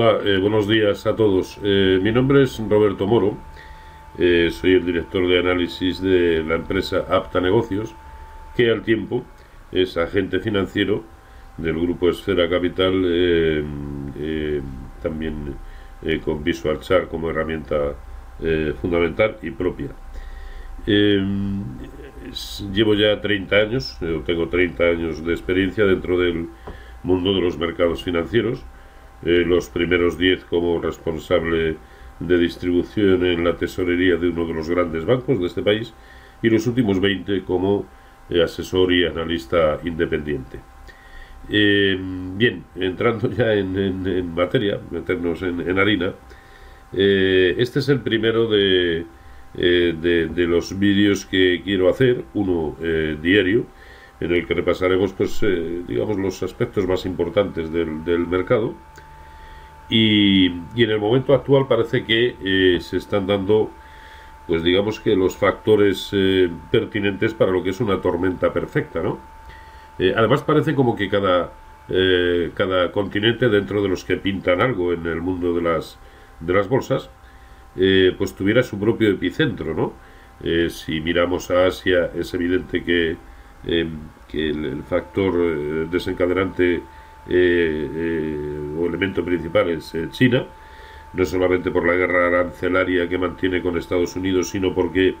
Hola, eh, buenos días a todos. Eh, mi nombre es Roberto Moro, eh, soy el director de análisis de la empresa Apta Negocios, que al tiempo es agente financiero del grupo Esfera Capital, también con Visual Chart como herramienta fundamental y propia. llevo ya 30 años, tengo 30 años de experiencia dentro del mundo de los mercados financieros eh, los primeros 10 como responsable de distribución en la tesorería de uno de los grandes bancos de este país y los últimos 20 como eh, asesor y analista independiente. Eh, bien, entrando ya en, materia, meternos en, harina, este es el primero de, de, los vídeos que quiero hacer, uno diario, en el que repasaremos pues, digamos, los aspectos más importantes del mercado y, en el momento actual parece que eh, se están dando, pues digamos que los factores eh, pertinentes para lo que es una tormenta perfecta, ¿no? Eh, además parece como que cada, cada continente dentro de los que pintan algo en el mundo de las, de las bolsas, pues tuviera su propio epicentro, ¿no? si miramos a Asia es evidente que, que el factor desencadenante eh, eh, o elemento principal es eh, China, no solamente por la guerra arancelaria que mantiene con Estados Unidos, sino porque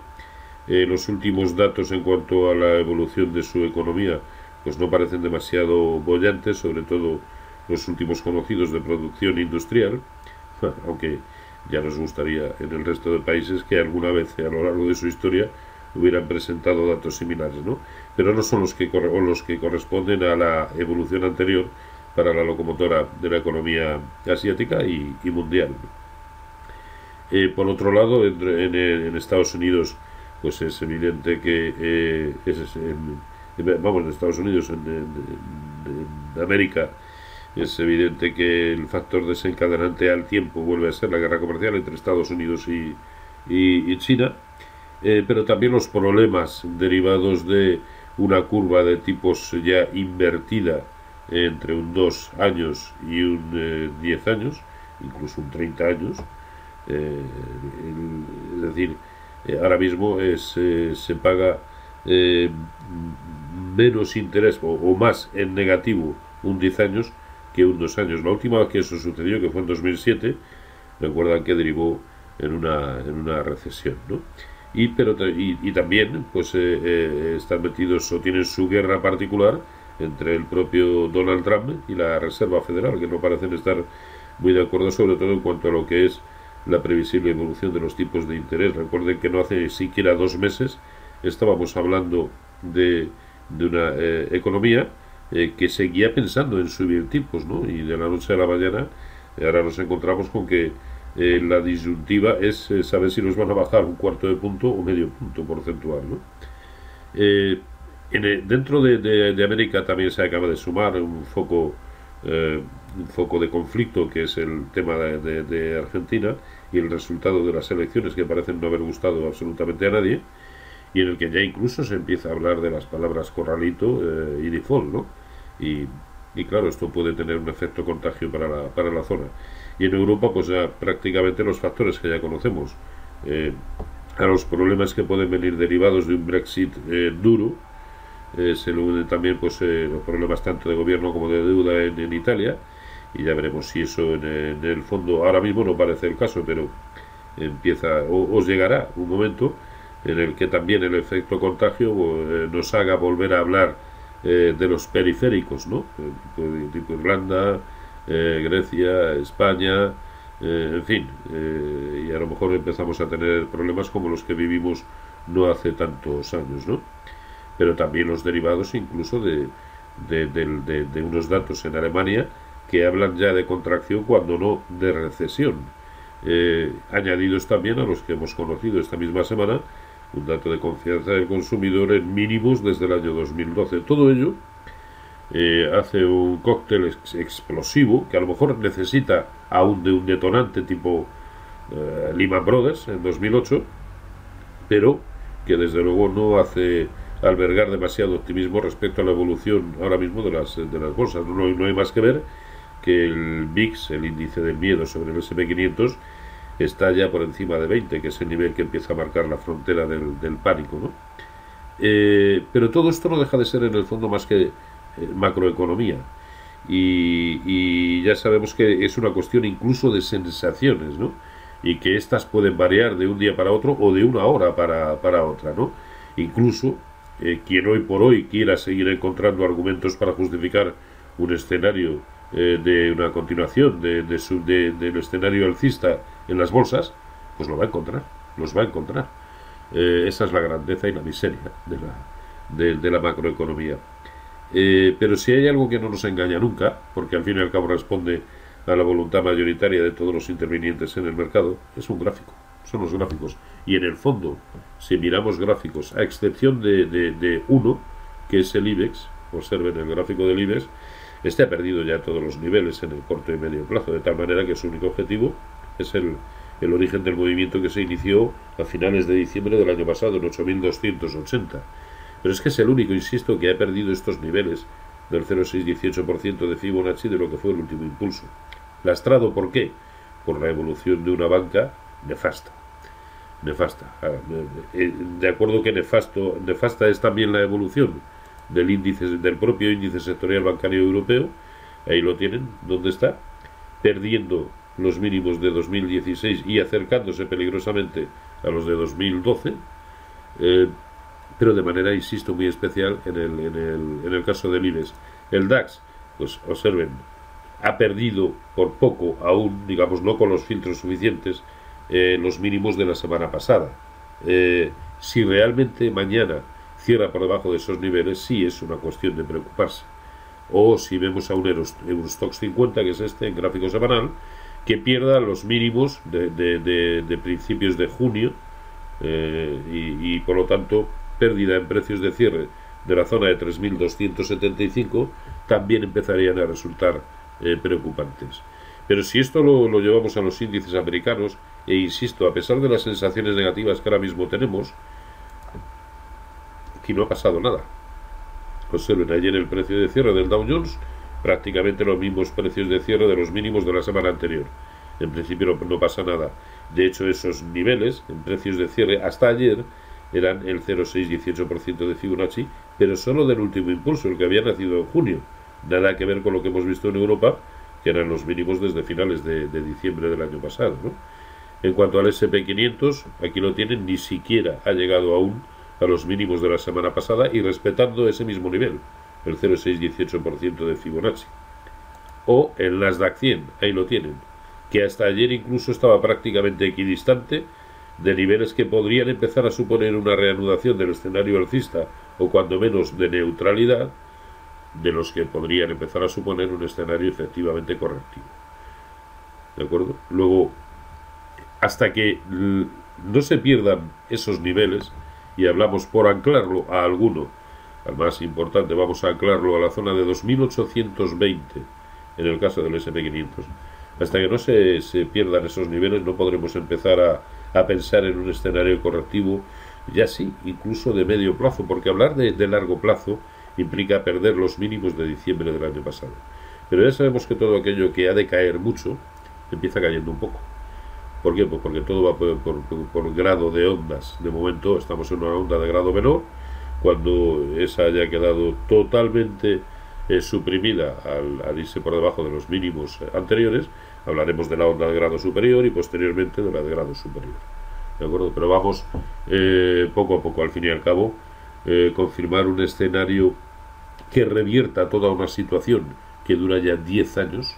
los últimos datos en cuanto a la evolución de su economía pues no parecen demasiado bollantes, sobre todo los últimos conocidos de producción industrial, aunque ya nos gustaría en el resto de países que alguna vez a lo largo de su historia hubieran presentado datos similares, ¿no? Pero no son los que, los que corresponden a la evolución anterior, para la locomotora de la economía asiática y, mundial. Eh, por otro lado, en, Estados Unidos, pues es evidente que eh, vamos, en Estados Unidos, en, América, es evidente que el factor desencadenante al tiempo vuelve a ser la guerra comercial entre Estados Unidos y, China, eh, pero también los problemas derivados de una curva de tipos ya invertida entre un 2 años y un 10 eh, años, incluso un 30 años. Eh, es decir, eh, ahora mismo es, se paga menos interés o, más en negativo un 10 años que un 2 años. La última vez que eso sucedió, que fue en 2007, recuerdan que derivó en una, en una recesión. ¿no? Y, pero, y, y también pues están metidos o tienen su guerra particular entre el propio Donald Trump y la Reserva Federal, que no parecen estar muy de acuerdo, sobre todo en cuanto a lo que es la previsible evolución de los tipos de interés. Recuerden que no hace siquiera dos meses estábamos hablando de, de una eh, economía eh, que seguía pensando en subir tipos, ¿no? Y de la noche a la mañana eh, ahora nos encontramos con que la disyuntiva es saber si nos van a bajar un cuarto de punto o medio punto porcentual, ¿no? Dentro de, América también se acaba de sumar un foco, eh, un foco de conflicto que es el tema de, Argentina y el resultado de las elecciones que parecen no haber gustado absolutamente a nadie y en el que ya incluso se empieza a hablar de las palabras corralito eh, y default, ¿no? Y, claro, esto puede tener un efecto contagio para la, para la zona. Y en Europa, pues ya prácticamente los factores que ya conocemos, eh, a los problemas que pueden venir derivados de un Brexit duro, eh, se le unen también pues, eh, los problemas tanto de gobierno como de deuda en, Italia y ya veremos si eso en, el fondo ahora mismo no parece el caso, pero empieza o os llegará un momento en el que también el efecto contagio eh, nos haga volver a hablar de los periféricos, ¿no? Tipo, Irlanda, Grecia, España, en fin, y a lo mejor empezamos a tener problemas como los que vivimos no hace tantos años, ¿no? Pero también los derivados incluso de, unos datos en Alemania que hablan ya de contracción cuando no de recesión. Eh, añadidos también a los que hemos conocido esta misma semana, un dato de confianza del consumidor en mínimos desde el año 2012. Todo ello eh, hace un cóctel explosivo que a lo mejor necesita aún de un detonante tipo eh, Lehman Brothers en 2008, pero que desde luego no hace albergar demasiado optimismo respecto a la evolución ahora mismo de las, de las bolsas. No, no hay más que ver que el VIX, el índice del miedo sobre el SP500, está ya por encima de 20, que es el nivel que empieza a marcar la frontera del, pánico. ¿no? Eh, pero todo esto no deja de ser en el fondo más que eh, macroeconomía. Y, ya sabemos que es una cuestión incluso de sensaciones, ¿no? Y que éstas pueden variar de un día para otro o de una hora para, para otra, ¿no? Incluso eh, quien hoy por hoy quiera seguir encontrando argumentos para justificar un escenario eh, de una continuación de, de, del escenario alcista en las bolsas, pues lo va a encontrar, los va a encontrar. Eh, esa es la grandeza y la miseria de la, de, la macroeconomía. pero si hay algo que no nos engaña nunca, porque al fin y al cabo responde a la voluntad mayoritaria de todos los intervinientes en el mercado, es un gráfico son los gráficos. Y en el fondo, si miramos gráficos, a excepción de, de, uno, que es el IBEX, observen el gráfico del IBEX, este ha perdido ya todos los niveles en el corto y medio plazo, de tal manera que su único objetivo es el, el origen del movimiento que se inició a finales de diciembre del año pasado, en 8.280. Pero es que es el único, insisto, que ha perdido estos niveles del 0,6-18% de Fibonacci de lo que fue el último impulso. Lastrado, ¿por qué? Por la evolución de una banca nefasta nefasta. Eh, de acuerdo que nefasto, nefasta es también la evolución del índice del propio índice sectorial bancario europeo. Ahí lo tienen, ¿dónde está? Perdiendo los mínimos de 2016 y acercándose peligrosamente a los de 2012, eh, pero de manera, insisto, muy especial en el, en el, en el caso del IBEX. El DAX, pues observen, ha perdido por poco aún, digamos, no con los filtros suficientes, eh, los mínimos de la semana pasada. Eh, si realmente mañana cierra por debajo de esos niveles, sí es una cuestión de preocuparse. O si vemos a un Eurostox 50, que es este en gráfico semanal, que pierda los mínimos de, principios de junio eh, y, por lo tanto pérdida en precios de cierre de la zona de 3.275 también empezarían a resultar preocupantes. Pero si esto lo, lo, llevamos a los índices americanos, e insisto, a pesar de las sensaciones negativas que ahora mismo tenemos, aquí no ha pasado nada. Observen ayer el precio de cierre del Dow Jones, prácticamente los mismos precios de cierre de los mínimos de la semana anterior. En principio no, pasa nada. De hecho, esos niveles en precios de cierre hasta ayer eran el 0,6-18% de Fibonacci, pero solo del último impulso, el que había nacido en junio. Nada que ver con lo que hemos visto en Europa, que eran los mínimos desde finales de, de diciembre del año pasado. ¿no? En cuanto al SP500, aquí lo tienen, ni siquiera ha llegado aún a los mínimos de la semana pasada y respetando ese mismo nivel, el 0,618% de Fibonacci. O el Nasdaq 100, ahí lo tienen, que hasta ayer incluso estaba prácticamente equidistante de niveles que podrían empezar a suponer una reanudación del escenario alcista o cuando menos de neutralidad, de los que podrían empezar a suponer un escenario efectivamente correctivo. ¿De acuerdo? Luego, hasta que no se pierdan esos niveles, y hablamos por anclarlo a alguno, al más importante, vamos a anclarlo a la zona de 2820 en el caso del SP500. Hasta que no se, pierdan esos niveles no podremos empezar a, pensar en un escenario correctivo, ya sí, incluso de medio plazo, porque hablar de largo plazo implica perder los mínimos de diciembre del año pasado. Pero ya sabemos que todo aquello que ha de caer mucho empieza cayendo un poco. ¿Por qué? Pues porque todo va por, grado de ondas. De momento estamos en una onda de grado menor. Cuando esa haya quedado totalmente eh, suprimida al, irse por debajo de los mínimos anteriores, hablaremos de la onda de grado superior y posteriormente de la de grado superior. ¿De acuerdo? Pero vamos eh, poco a poco, al fin y al cabo, eh, confirmar un escenario que revierta toda una situación que dura ya 10 años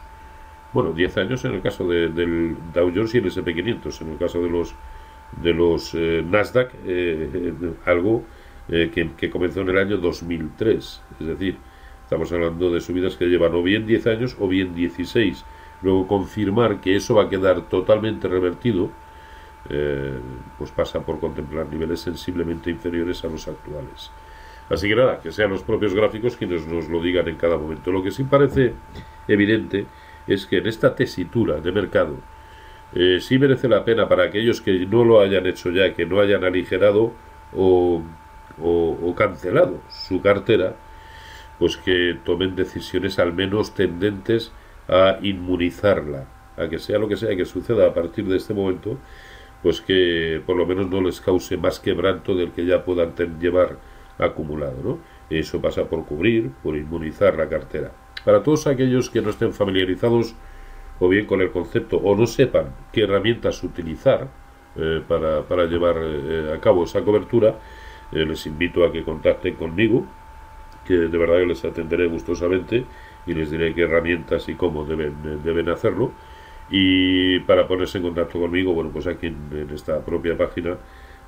bueno, 10 años en el caso del Dow Jones y el SP500, en el caso de los de los eh, Nasdaq, eh, algo eh, que, comenzó en el año 2003. Es decir, estamos hablando de subidas que llevan o bien 10 años o bien 16. Luego confirmar que eso va a quedar totalmente revertido, pues pasa por contemplar niveles sensiblemente inferiores a los actuales. Así que nada, que sean los propios gráficos quienes nos lo digan en cada momento. Lo que sí parece evidente es que en esta tesitura de mercado eh, sí merece la pena para aquellos que no lo hayan hecho ya, que no hayan aligerado o, o, cancelado su cartera, pues que tomen decisiones al menos tendentes a inmunizarla, a que sea lo que sea que suceda a partir de este momento, pues que por lo menos no les cause más quebranto del que ya puedan llevar acumulado. ¿no? Eso pasa por cubrir, por inmunizar la cartera. Para todos aquellos que no estén familiarizados o bien con el concepto o no sepan qué herramientas utilizar eh, para, para, llevar eh, a cabo esa cobertura, eh, les invito a que contacten conmigo, que de verdad yo les atenderé gustosamente y les diré qué herramientas y cómo deben, deben hacerlo. Y para ponerse en contacto conmigo, bueno, pues aquí en, esta propia página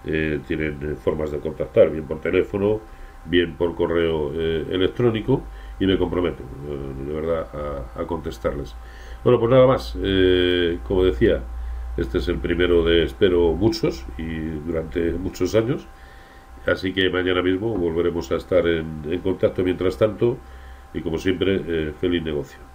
tienen formas de contactar, bien por teléfono, bien por correo electrónico y me comprometo, de verdad, a, contestarles. Bueno, pues nada más, como decía, este es el primero de, espero, muchos y durante muchos años. Así que mañana mismo volveremos a estar en, contacto mientras tanto y como siempre, eh, feliz negocio.